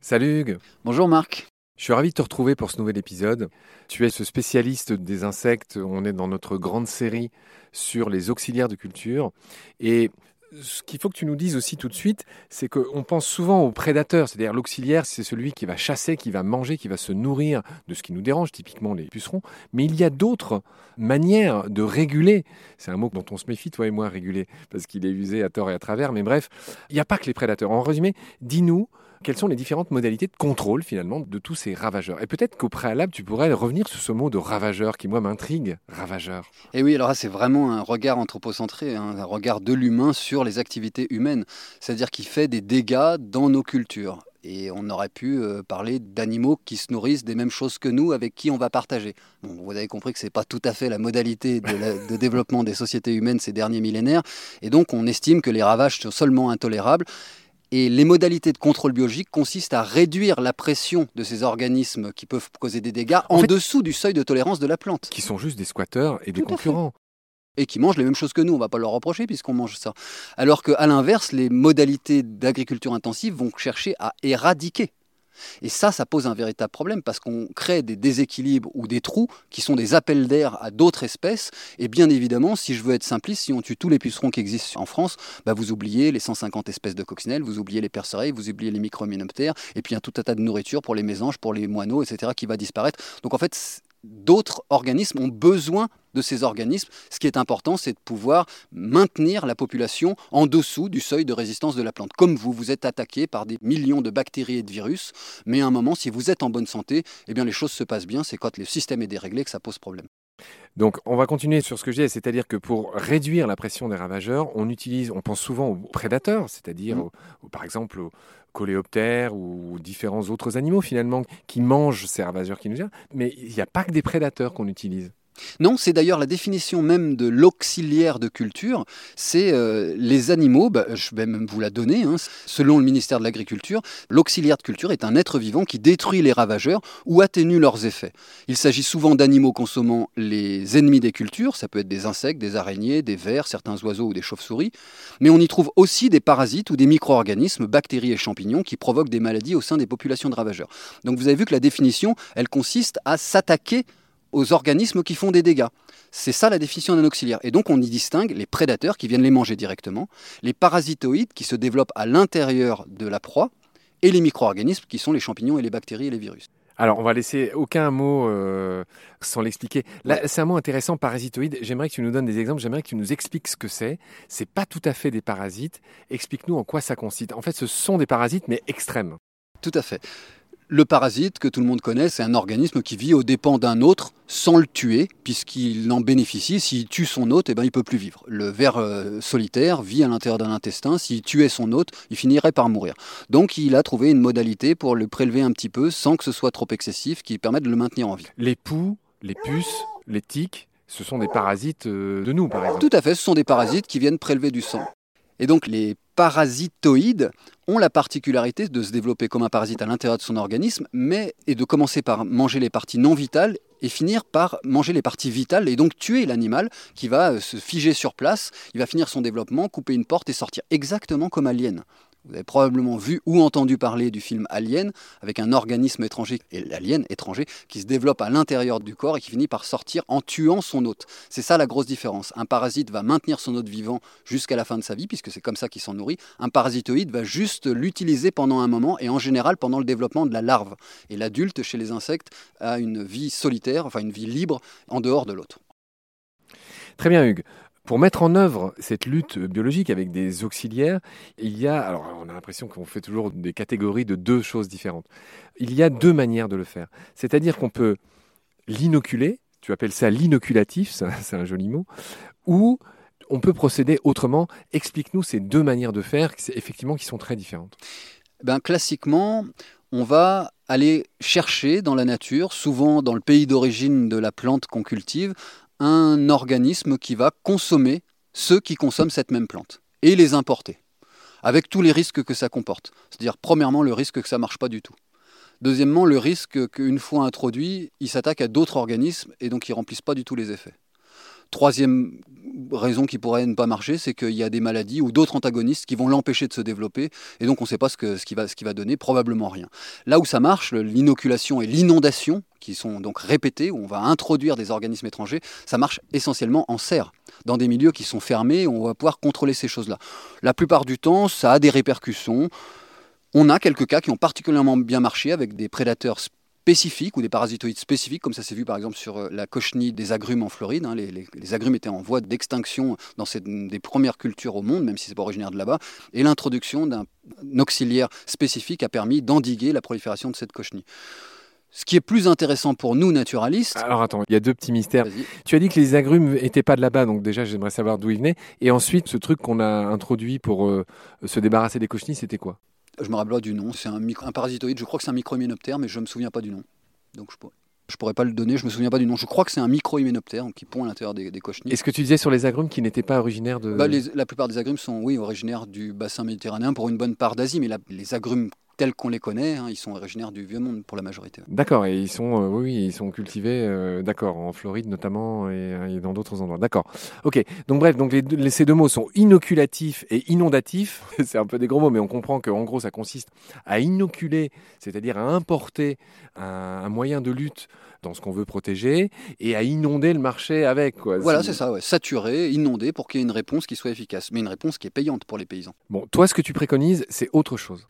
Salut Hugues. Bonjour Marc. Je suis ravi de te retrouver pour ce nouvel épisode. Tu es ce spécialiste des insectes. On est dans notre grande série sur les auxiliaires de culture. Et ce qu'il faut que tu nous dises aussi tout de suite, c'est qu'on pense souvent aux prédateurs, c'est-à-dire l'auxiliaire, c'est celui qui va chasser, qui va manger, qui va se nourrir de ce qui nous dérange, typiquement les pucerons. Mais il y a d'autres manières de réguler. C'est un mot dont on se méfie, toi et moi, réguler, parce qu'il est usé à tort et à travers. Mais bref, il n'y a pas que les prédateurs. En résumé, dis-nous quelles sont les différentes modalités de contrôle finalement de tous ces ravageurs? Et peut-être qu'au préalable, tu pourrais revenir sur ce mot de ravageur qui, moi, m'intrigue, ravageur. Et oui, alors c'est vraiment un regard anthropocentré, hein, un regard de l'humain sur les activités humaines, c'est-à-dire qui fait des dégâts dans nos cultures. Et on aurait pu euh, parler d'animaux qui se nourrissent des mêmes choses que nous, avec qui on va partager. Vous avez compris que ce n'est pas tout à fait la modalité de, développement des sociétés humaines ces derniers millénaires. Et donc on estime que les ravages sont seulement intolérables et les modalités de contrôle biologique consistent à réduire la pression de ces organismes qui peuvent causer des dégâts en, dessous du seuil de tolérance de la plante. Qui sont juste des squatteurs et des concurrents et qui mangent les mêmes choses que nous. On ne va pas leur reprocher puisqu'on mange ça. Alors qu'à l'inverse, les modalités d'agriculture intensive vont chercher à éradiquer et ça, ça pose un véritable problème parce qu'on crée des déséquilibres ou des trous qui sont des appels d'air à d'autres espèces. Et bien évidemment, si je veux être simpliste, si on tue tous les pucerons qui existent en France, bah vous oubliez les 150 espèces de coccinelles, vous oubliez les percereilles, vous oubliez les microménoptères, et puis a tout un tas de nourriture pour les mésanges, pour les moineaux, etc., qui va disparaître. Donc en fait, d'autres organismes ont besoin de ces organismes. Ce qui est important, c'est de pouvoir maintenir la population en dessous du seuil de résistance de la plante. Comme vous, vous êtes attaqué par des millions de bactéries et de virus, mais à un moment, si vous êtes en bonne santé, eh bien les choses se passent bien. C'est quand le système est déréglé que ça pose problème. Donc, on va continuer sur ce que j'ai, c'est-à-dire que pour réduire la pression des ravageurs, on utilise, on pense souvent aux prédateurs, c'est-à-dire, mmh. par exemple, aux coléoptères ou différents autres animaux finalement qui mangent ces ravageurs qui nous viennent. Mais il n'y a pas que des prédateurs qu'on utilise. Non, c'est d'ailleurs la définition même de l'auxiliaire de culture. C'est euh, les animaux, bah, je vais même vous la donner, hein. selon le ministère de l'Agriculture, l'auxiliaire de culture est un être vivant qui détruit les ravageurs ou atténue leurs effets. Il s'agit souvent d'animaux consommant les ennemis des cultures, ça peut être des insectes, des araignées, des vers, certains oiseaux ou des chauves-souris, mais on y trouve aussi des parasites ou des micro-organismes, bactéries et champignons, qui provoquent des maladies au sein des populations de ravageurs. Donc vous avez vu que la définition, elle consiste à s'attaquer aux organismes qui font des dégâts. C'est ça la définition d'un auxiliaire. Et donc on y distingue les prédateurs qui viennent les manger directement, les parasitoïdes qui se développent à l'intérieur de la proie, et les micro-organismes qui sont les champignons et les bactéries et les virus. Alors, on va laisser aucun mot euh, sans l'expliquer. Là, c'est un mot intéressant, parasitoïde. J'aimerais que tu nous donnes des exemples. J'aimerais que tu nous expliques ce que c'est. C'est pas tout à fait des parasites. Explique-nous en quoi ça consiste. En fait, ce sont des parasites, mais extrêmes. Tout à fait. Le parasite, que tout le monde connaît, c'est un organisme qui vit aux dépens d'un autre sans le tuer, puisqu'il en bénéficie. S'il tue son hôte, eh ben, il ne peut plus vivre. Le ver euh, solitaire vit à l'intérieur d'un intestin. S'il tuait son hôte, il finirait par mourir. Donc il a trouvé une modalité pour le prélever un petit peu sans que ce soit trop excessif, qui permette de le maintenir en vie. Les poux, les puces, les tiques, ce sont des parasites euh, de nous, par exemple. Tout à fait, ce sont des parasites qui viennent prélever du sang. Et donc les parasitoïdes ont la particularité de se développer comme un parasite à l'intérieur de son organisme, mais et de commencer par manger les parties non vitales et finir par manger les parties vitales et donc tuer l'animal qui va euh, se figer sur place, il va finir son développement, couper une porte et sortir exactement comme Alien. Vous avez probablement vu ou entendu parler du film Alien, avec un organisme étranger, et l'alien étranger, qui se développe à l'intérieur du corps et qui finit par sortir en tuant son hôte. C'est ça la grosse différence. Un parasite va maintenir son hôte vivant jusqu'à la fin de sa vie, puisque c'est comme ça qu'il s'en nourrit. Un parasitoïde va juste l'utiliser pendant un moment, et en général pendant le développement de la larve. Et l'adulte, chez les insectes, a une vie solitaire, enfin une vie libre, en dehors de l'autre. Très bien, Hugues. Pour mettre en œuvre cette lutte biologique avec des auxiliaires, il y a, alors on a l'impression qu'on fait toujours des catégories de deux choses différentes. Il y a deux manières de le faire. C'est-à-dire qu'on peut l'inoculer, tu appelles ça l'inoculatif, c'est un joli mot, ou on peut procéder autrement. Explique-nous ces deux manières de faire, effectivement, qui sont très différentes. Ben, classiquement, on va aller chercher dans la nature, souvent dans le pays d'origine de la plante qu'on cultive, un organisme qui va consommer ceux qui consomment cette même plante et les importer, avec tous les risques que ça comporte. C'est-à-dire, premièrement, le risque que ça ne marche pas du tout. Deuxièmement, le risque qu'une fois introduit, il s'attaque à d'autres organismes et donc il ne remplissent pas du tout les effets. Troisième raison qui pourrait ne pas marcher, c'est qu'il y a des maladies ou d'autres antagonistes qui vont l'empêcher de se développer, et donc on ne sait pas ce, que, qui va, ce qui va donner, probablement rien. Là où ça marche, l'inoculation et l'inondation, qui sont donc répétées, où on va introduire des organismes étrangers, ça marche essentiellement en serre, dans des milieux qui sont fermés, où on va pouvoir contrôler ces choses-là. La plupart du temps, ça a des répercussions. On a quelques cas qui ont particulièrement bien marché avec des prédateurs spécifiques ou des parasitoïdes spécifiques, comme ça s'est vu par exemple sur euh, la cochenille des agrumes en Floride. Hein. Les, agrumes étaient en voie d'extinction dans ces, des premières cultures au monde, même si c'est pas originaire de là-bas. Et l'introduction d'un auxiliaire spécifique a permis d'endiguer la prolifération de cette cochenille. Ce qui est plus intéressant pour nous, naturalistes. Alors attends, il y a deux petits mystères. Tu as dit que les agrumes n'étaient pas de là-bas, donc déjà j'aimerais savoir d'où ils venaient. Et ensuite, ce truc qu'on a introduit pour euh, se débarrasser des cochenilles, c'était quoi? Je me rappelle du nom. C'est un, un, parasitoïde, je crois que c'est un micro-hyménoptère, mais je ne me souviens pas du nom. Donc je pourrais. Je pourrais pas le donner, je me souviens pas du nom. Je crois que c'est un micro-hyménoptère qui pond à l'intérieur des, des cochenilles. Est-ce que tu disais sur les agrumes qui n'étaient pas originaires de. Bah, la plupart des agrumes sont, oui, originaires du bassin méditerranéen pour une bonne part d'Asie, mais les agrumes tels qu'on les connaît, hein, ils sont originaires du vieux monde pour la majorité. D'accord, et ils sont, euh, oui, ils sont cultivés, euh, d'accord, en Floride notamment et, dans d'autres endroits. D'accord. Ok. Donc bref, donc les, ces deux mots sont inoculatif et inondatif. C'est un peu des gros mots, mais on comprend qu'en gros, ça consiste à inoculer, c'est-à-dire à importer un, moyen de lutte dans ce qu'on veut protéger et à inonder le marché avec. Quoi. Voilà, c'est ça, ouais. saturer, inonder pour qu'il y ait une réponse qui soit efficace, mais une réponse qui est payante pour les paysans. Bon, toi, ce que tu préconises, c'est autre chose.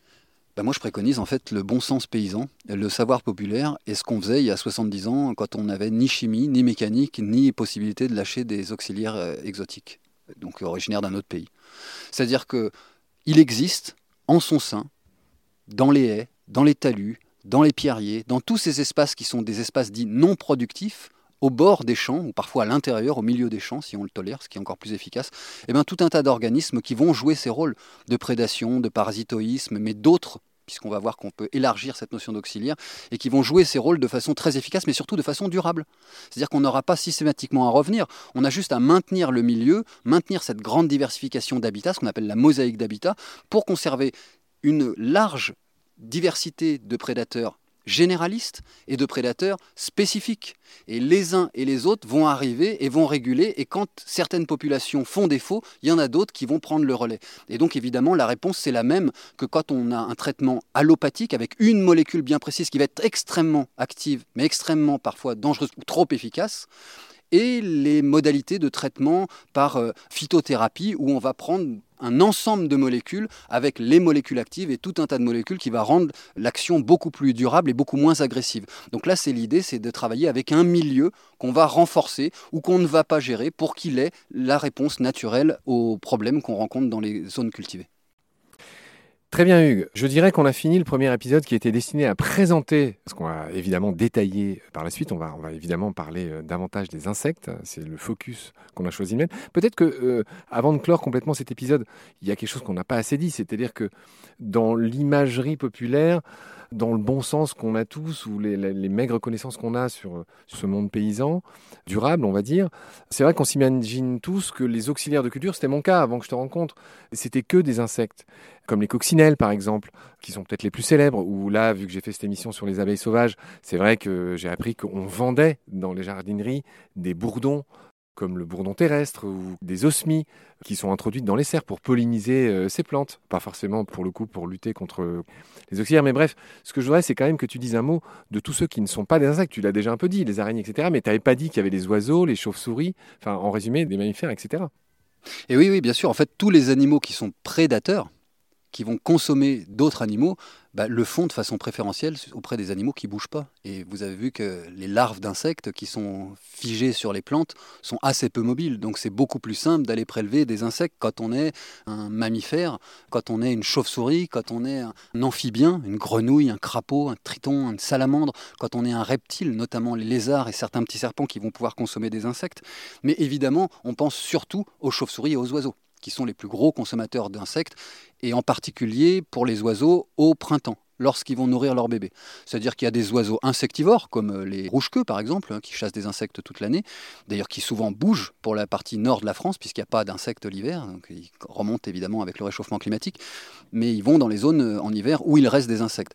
Bah, moi, je préconise en fait le bon sens paysan, le savoir populaire et ce qu'on faisait il y a 70 ans quand on n'avait ni chimie, ni mécanique, ni possibilité de lâcher des auxiliaires euh, exotiques, donc originaires d'un autre pays. C'est-à-dire que il existe en son sein, dans les haies, dans les talus, dans les pierriers, dans tous ces espaces qui sont des espaces dits non productifs, au bord des champs, ou parfois à l'intérieur, au milieu des champs, si on le tolère, ce qui est encore plus efficace, et eh bien, tout un tas d'organismes qui vont jouer ces rôles de prédation, de parasitoïsme, mais d'autres puisqu'on va voir qu'on peut élargir cette notion d'auxiliaire, et qui vont jouer ces rôles de façon très efficace, mais surtout de façon durable. C'est-à-dire qu'on n'aura pas systématiquement à revenir, on a juste à maintenir le milieu, maintenir cette grande diversification d'habitats, ce qu'on appelle la mosaïque d'habitats, pour conserver une large diversité de prédateurs généralistes et de prédateurs spécifiques. Et les uns et les autres vont arriver et vont réguler, et quand certaines populations font défaut, il y en a d'autres qui vont prendre le relais. Et donc évidemment, la réponse, c'est la même que quand on a un traitement allopathique avec une molécule bien précise qui va être extrêmement active, mais extrêmement parfois dangereuse ou trop efficace et les modalités de traitement par euh, phytothérapie où on va prendre un ensemble de molécules avec les molécules actives et tout un tas de molécules qui va rendre l'action beaucoup plus durable et beaucoup moins agressive. Donc là, c'est l'idée, c'est de travailler avec un milieu qu'on va renforcer ou qu'on ne va pas gérer pour qu'il ait la réponse naturelle aux problèmes qu'on rencontre dans les zones cultivées. Très bien Hugues, je dirais qu'on a fini le premier épisode qui était destiné à présenter, parce qu'on va évidemment détailler par la suite, on va, on évidemment parler euh, davantage des insectes, c'est le focus qu'on a choisi de mettre. Peut-être que euh, avant de clore complètement cet épisode, il y a quelque chose qu'on n'a pas assez dit, c'est-à-dire que dans l'imagerie populaire, dans le bon sens qu'on a tous, ou les, maigres connaissances qu'on a sur, ce monde paysan, durable, on va dire, c'est vrai qu'on s'imagine tous que les auxiliaires de culture, c'était mon cas avant que je te rencontre, c'était que des insectes, comme les coccinelles par exemple, qui sont peut-être les plus célèbres, ou là, vu que j'ai fait cette émission sur les abeilles sauvages, c'est vrai que j'ai appris qu'on vendait dans les jardineries des bourdons comme le bourdon terrestre ou des osmies qui sont introduites dans les serres pour polliniser euh, ces plantes. Pas forcément pour le coup pour lutter contre les auxiliaires, mais bref, ce que je voudrais, c'est quand même que tu dises un mot de tous ceux qui ne sont pas des insectes. Tu l'as déjà un peu dit, les araignées, etc. Mais tu n'avais pas dit qu'il y avait les oiseaux, les chauves-souris, enfin en résumé, des mammifères, etc. Et oui, oui, bien sûr. En fait, tous les animaux qui sont prédateurs, qui vont consommer d'autres animaux, bah, le font de façon préférentielle auprès des animaux qui bougent pas. Et vous avez vu que les larves d'insectes qui sont figées sur les plantes sont assez peu mobiles. Donc c'est beaucoup plus simple d'aller prélever des insectes quand on est un mammifère, quand on est une chauve-souris, quand on est un amphibien, une grenouille, un crapaud, un triton, une salamandre, quand on est un reptile, notamment les lézards et certains petits serpents qui vont pouvoir consommer des insectes. Mais évidemment, on pense surtout aux chauves-souris et aux oiseaux qui sont les plus gros consommateurs d'insectes, et en particulier pour les oiseaux au printemps lorsqu'ils vont nourrir leurs bébés. C'est-à-dire qu'il y a des oiseaux insectivores, comme les rouges-queues par exemple, hein, qui chassent des insectes toute l'année, d'ailleurs qui souvent bougent pour la partie nord de la France, puisqu'il n'y a pas d'insectes l'hiver, donc ils remontent évidemment avec le réchauffement climatique, mais ils vont dans les zones en hiver où il reste des insectes.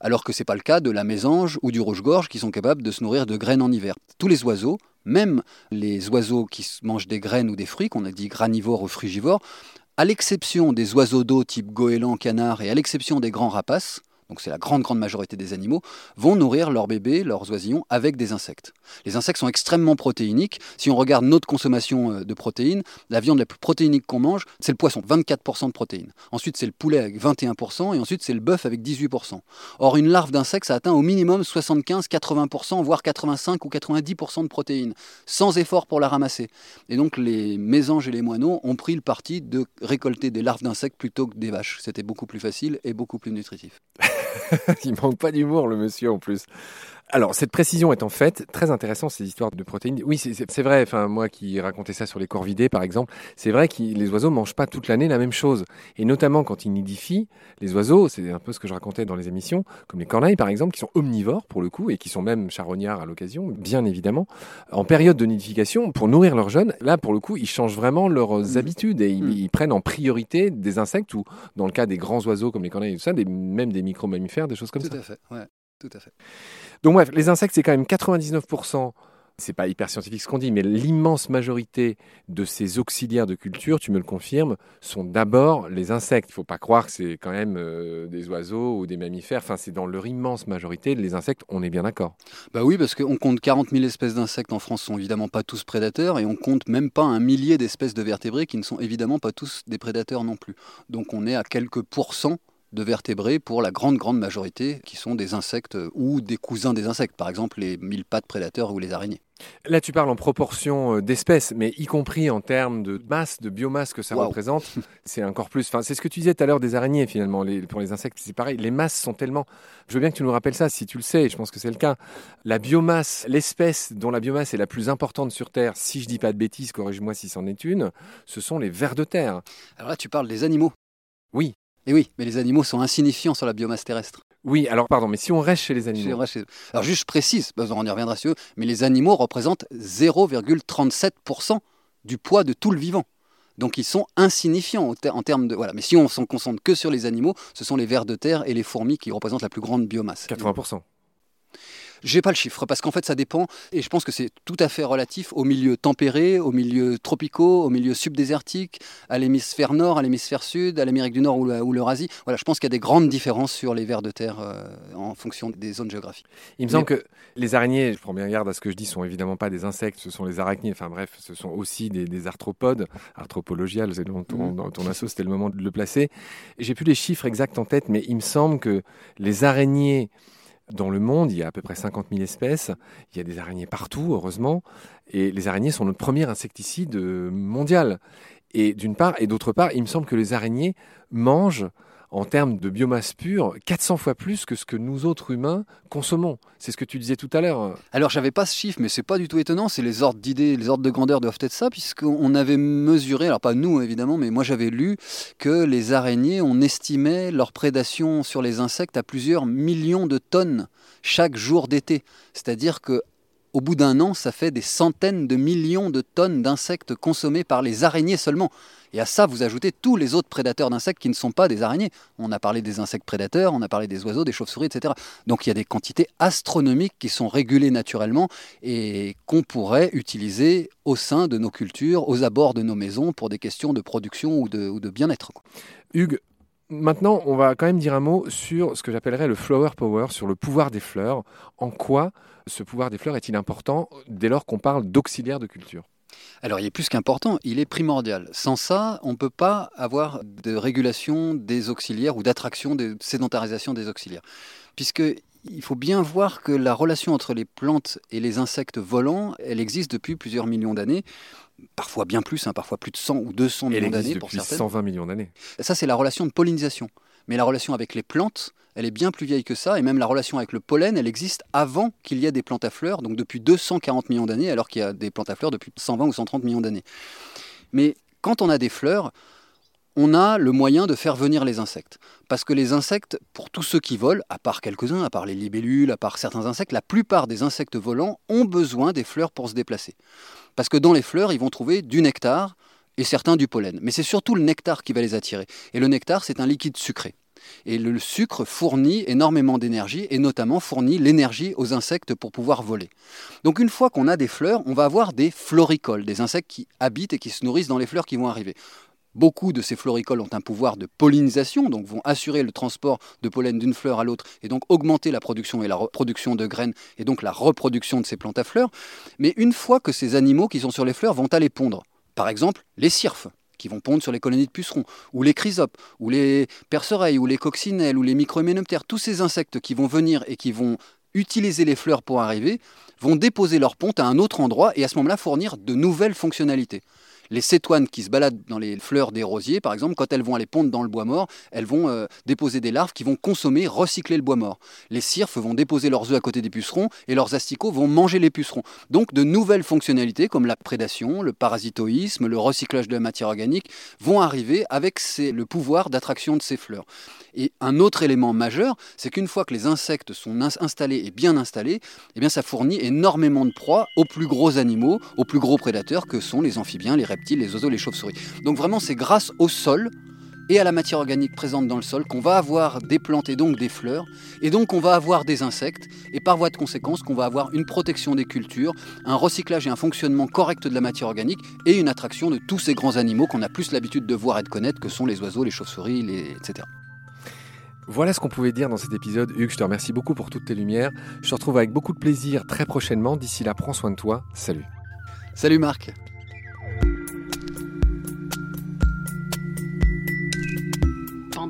Alors que ce n'est pas le cas de la mésange ou du rouge-gorge qui sont capables de se nourrir de graines en hiver. Tous les oiseaux, même les oiseaux qui mangent des graines ou des fruits, qu'on a dit granivores ou frugivores, à l'exception des oiseaux d'eau type goéland, canard et à l'exception des grands rapaces, donc c'est la grande grande majorité des animaux, vont nourrir leurs bébés, leurs oisillons avec des insectes. Les insectes sont extrêmement protéiniques. Si on regarde notre consommation euh, de protéines, la viande la plus protéinique qu'on mange, c'est le poisson, 24% de protéines. Ensuite c'est le poulet avec 21% et ensuite c'est le bœuf avec 18%. Or une larve d'insecte, ça atteint au minimum 75-80%, voire 85 ou 90% de protéines, sans effort pour la ramasser. Et donc les mésanges et les moineaux ont pris le parti de récolter des larves d'insectes plutôt que des vaches. C'était beaucoup plus facile et beaucoup plus nutritif. Il manque pas d'humour, le monsieur, en plus. Alors, cette précision est en fait très intéressante, ces histoires de protéines. Oui, c'est vrai, enfin, moi qui racontais ça sur les corvidés, par exemple, c'est vrai que les oiseaux mangent pas toute l'année la même chose. Et notamment quand ils nidifient, les oiseaux, c'est un peu ce que je racontais dans les émissions, comme les corneilles, par exemple, qui sont omnivores pour le coup, et qui sont même charognards à l'occasion, bien évidemment. En période de nidification, pour nourrir leurs jeunes, là, pour le coup, ils changent vraiment leurs mmh. habitudes et mmh. ils, prennent en priorité des insectes ou, dans le cas des grands oiseaux comme les corneilles et tout ça, des, même des micro-mammifères, des choses comme ça. Tout à fait, ouais. Tout à fait. Donc bref, les insectes, c'est quand même 99%, c'est pas hyper scientifique ce qu'on dit, mais l'immense majorité de ces auxiliaires de culture, tu me le confirmes, sont d'abord les insectes. Il faut pas croire que c'est quand même euh, des oiseaux ou des mammifères. Enfin, c'est dans leur immense majorité, les insectes, on est bien d'accord. Bah oui, parce qu'on compte 40 000 espèces d'insectes en France, sont évidemment pas tous prédateurs, et on compte même pas un millier d'espèces de vertébrés qui ne sont évidemment pas tous des prédateurs non plus. Donc on est à quelques pourcents de vertébrés pour la grande, grande majorité qui sont des insectes ou des cousins des insectes, par exemple les mille pattes prédateurs ou les araignées. Là, tu parles en proportion euh, d'espèces, mais y compris en termes de masse, de biomasse que ça représente, c'est encore plus. Enfin, c'est ce que tu disais tout à l'heure des araignées, finalement. pour les insectes, c'est pareil. Les masses sont tellement. Je veux bien que tu nous rappelles ça, si tu le sais, et je pense que c'est le cas. La biomasse, l'espèce dont la biomasse est la plus importante sur Terre, si je dis pas de bêtises, corrige-moi si c'en est une, ce sont les vers de terre. Alors là, tu parles des animaux. Oui. Et oui, mais les animaux sont insignifiants sur la biomasse terrestre. Oui, alors pardon, mais si on reste chez les animaux. Alors juste je précise, on y reviendra sur eux, mais les animaux représentent 0,37% du poids de tout le vivant. Donc ils sont insignifiants en termes de... Voilà. Mais si on s'en concentre que sur les animaux, ce sont les vers de terre et les fourmis qui représentent la plus grande biomasse. 80%. J'ai pas le chiffre parce qu'en fait ça dépend et je pense que c'est tout à fait relatif aux milieux tempérés, aux milieux tropicaux, aux milieux subdésertiques, à l'hémisphère nord, à l'hémisphère sud, à l'Amérique du Nord ou l'Eurasie. Voilà, je pense qu'il y a des grandes différences sur les vers de terre euh, en fonction des zones géographiques. Il me semble que les araignées, je prends bien garde à ce que je dis, sont évidemment pas des insectes, ce sont les araignées. Enfin bref, ce sont aussi des, arthropodes, arthropologiales. C'est dans ton, mmh. ton assaut, c'était le moment de le placer. J'ai plus les chiffres exacts en tête, mais il me semble que les araignées dans le monde, il y a à peu près 50 000 espèces. Il y a des araignées partout, heureusement. Et les araignées sont notre premier insecticide euh, mondial. Et d'une part, et d'autre part, il me semble que les araignées mangent en termes de biomasse pure 400 fois plus que ce que nous autres humains consommons. C'est ce que tu disais tout à l'heure. Alors j'avais pas ce chiffre, mais c'est pas du tout étonnant. C'est les ordres d'idées, les ordres de grandeur doivent être ça, puisqu'on avait mesuré, alors pas nous évidemment, mais moi j'avais lu que les araignées, on estimait leur prédation sur les insectes à plusieurs millions de tonnes chaque jour d'été. C'est-à-dire que au bout d'un an, ça fait des centaines de millions de tonnes d'insectes consommés par les araignées seulement. Et à ça, vous ajoutez tous les autres prédateurs d'insectes qui ne sont pas des araignées. On a parlé des insectes prédateurs, on a parlé des oiseaux, des chauves-souris, etc. Donc il y a des quantités astronomiques qui sont régulées naturellement et qu'on pourrait utiliser au sein de nos cultures, aux abords de nos maisons pour des questions de production ou de, bien-être. Hugues, Maintenant, on va quand même dire un mot sur ce que j'appellerais le flower power, sur le pouvoir des fleurs. En quoi ce pouvoir des fleurs est-il important dès lors qu'on parle d'auxiliaire de culture? Alors il est plus qu'important, il est primordial. Sans ça, on ne peut pas avoir de régulation des auxiliaires ou d'attraction, de sédentarisation des auxiliaires. Puisque il faut bien voir que la relation entre les plantes et les insectes volants, elle existe depuis plusieurs millions d'années, parfois bien plus, hein, parfois plus de 100 ou 200 millions d'années pour certaines. 120 millions d'années. Ça, c'est la relation de pollinisation. Mais la relation avec les plantes, elle est bien plus vieille que ça, et même la relation avec le pollen, elle existe avant qu'il y ait des plantes à fleurs, donc depuis 240 millions d'années, alors qu'il y a des plantes à fleurs depuis 120 ou 130 millions d'années. Mais quand on a des fleurs, on a le moyen de faire venir les insectes. Parce que les insectes, pour tous ceux qui volent, à part quelques-uns, à part les libellules, à part certains insectes, la plupart des insectes volants ont besoin des fleurs pour se déplacer. Parce que dans les fleurs, ils vont trouver du nectar et certains du pollen. Mais c'est surtout le nectar qui va les attirer. Et le nectar, c'est un liquide sucré. Et le sucre fournit énormément d'énergie et notamment fournit l'énergie aux insectes pour pouvoir voler. Donc une fois qu'on a des fleurs, on va avoir des floricoles, des insectes qui habitent et qui se nourrissent dans les fleurs qui vont arriver. Beaucoup de ces floricoles ont un pouvoir de pollinisation, donc vont assurer le transport de pollen d'une fleur à l'autre et donc augmenter la production et la reproduction de graines et donc la reproduction de ces plantes à fleurs. Mais une fois que ces animaux qui sont sur les fleurs vont aller pondre, par exemple les cirfes, qui vont pondre sur les colonies de pucerons, ou les chrysopes, ou les perce-oreilles, ou les coccinelles, ou les microhyménoptères, tous ces insectes qui vont venir et qui vont utiliser les fleurs pour arriver, vont déposer leur ponte à un autre endroit et à ce moment-là fournir de nouvelles fonctionnalités. Les cétoines qui se baladent dans les fleurs des rosiers, par exemple, quand elles vont aller pondre dans le bois mort, elles vont euh, déposer des larves qui vont consommer, recycler le bois mort. Les cirfes vont déposer leurs œufs à côté des pucerons et leurs asticots vont manger les pucerons. Donc de nouvelles fonctionnalités comme la prédation, le parasitoïsme, le recyclage de la matière organique vont arriver avec le pouvoir d'attraction de ces fleurs. Et un autre élément majeur, c'est qu'une fois que les insectes sont installés et bien installés, eh bien ça fournit énormément de proies aux plus gros animaux, aux plus gros prédateurs que sont les amphibiens, les reptiles, les oiseaux, les chauves-souris. Donc vraiment, c'est grâce au sol et à la matière organique présente dans le sol qu'on va avoir des plantes et donc des fleurs, et donc on va avoir des insectes, et par voie de conséquence qu'on va avoir une protection des cultures, un recyclage et un fonctionnement correct de la matière organique, et une attraction de tous ces grands animaux qu'on a plus l'habitude de voir et de connaître, que sont les oiseaux, les chauves-souris, les... etc. Voilà ce qu'on pouvait dire dans cet épisode. Hugues, je te remercie beaucoup pour toutes tes lumières. Je te retrouve avec beaucoup de plaisir très prochainement. D'ici là, prends soin de toi. Salut. Salut Marc.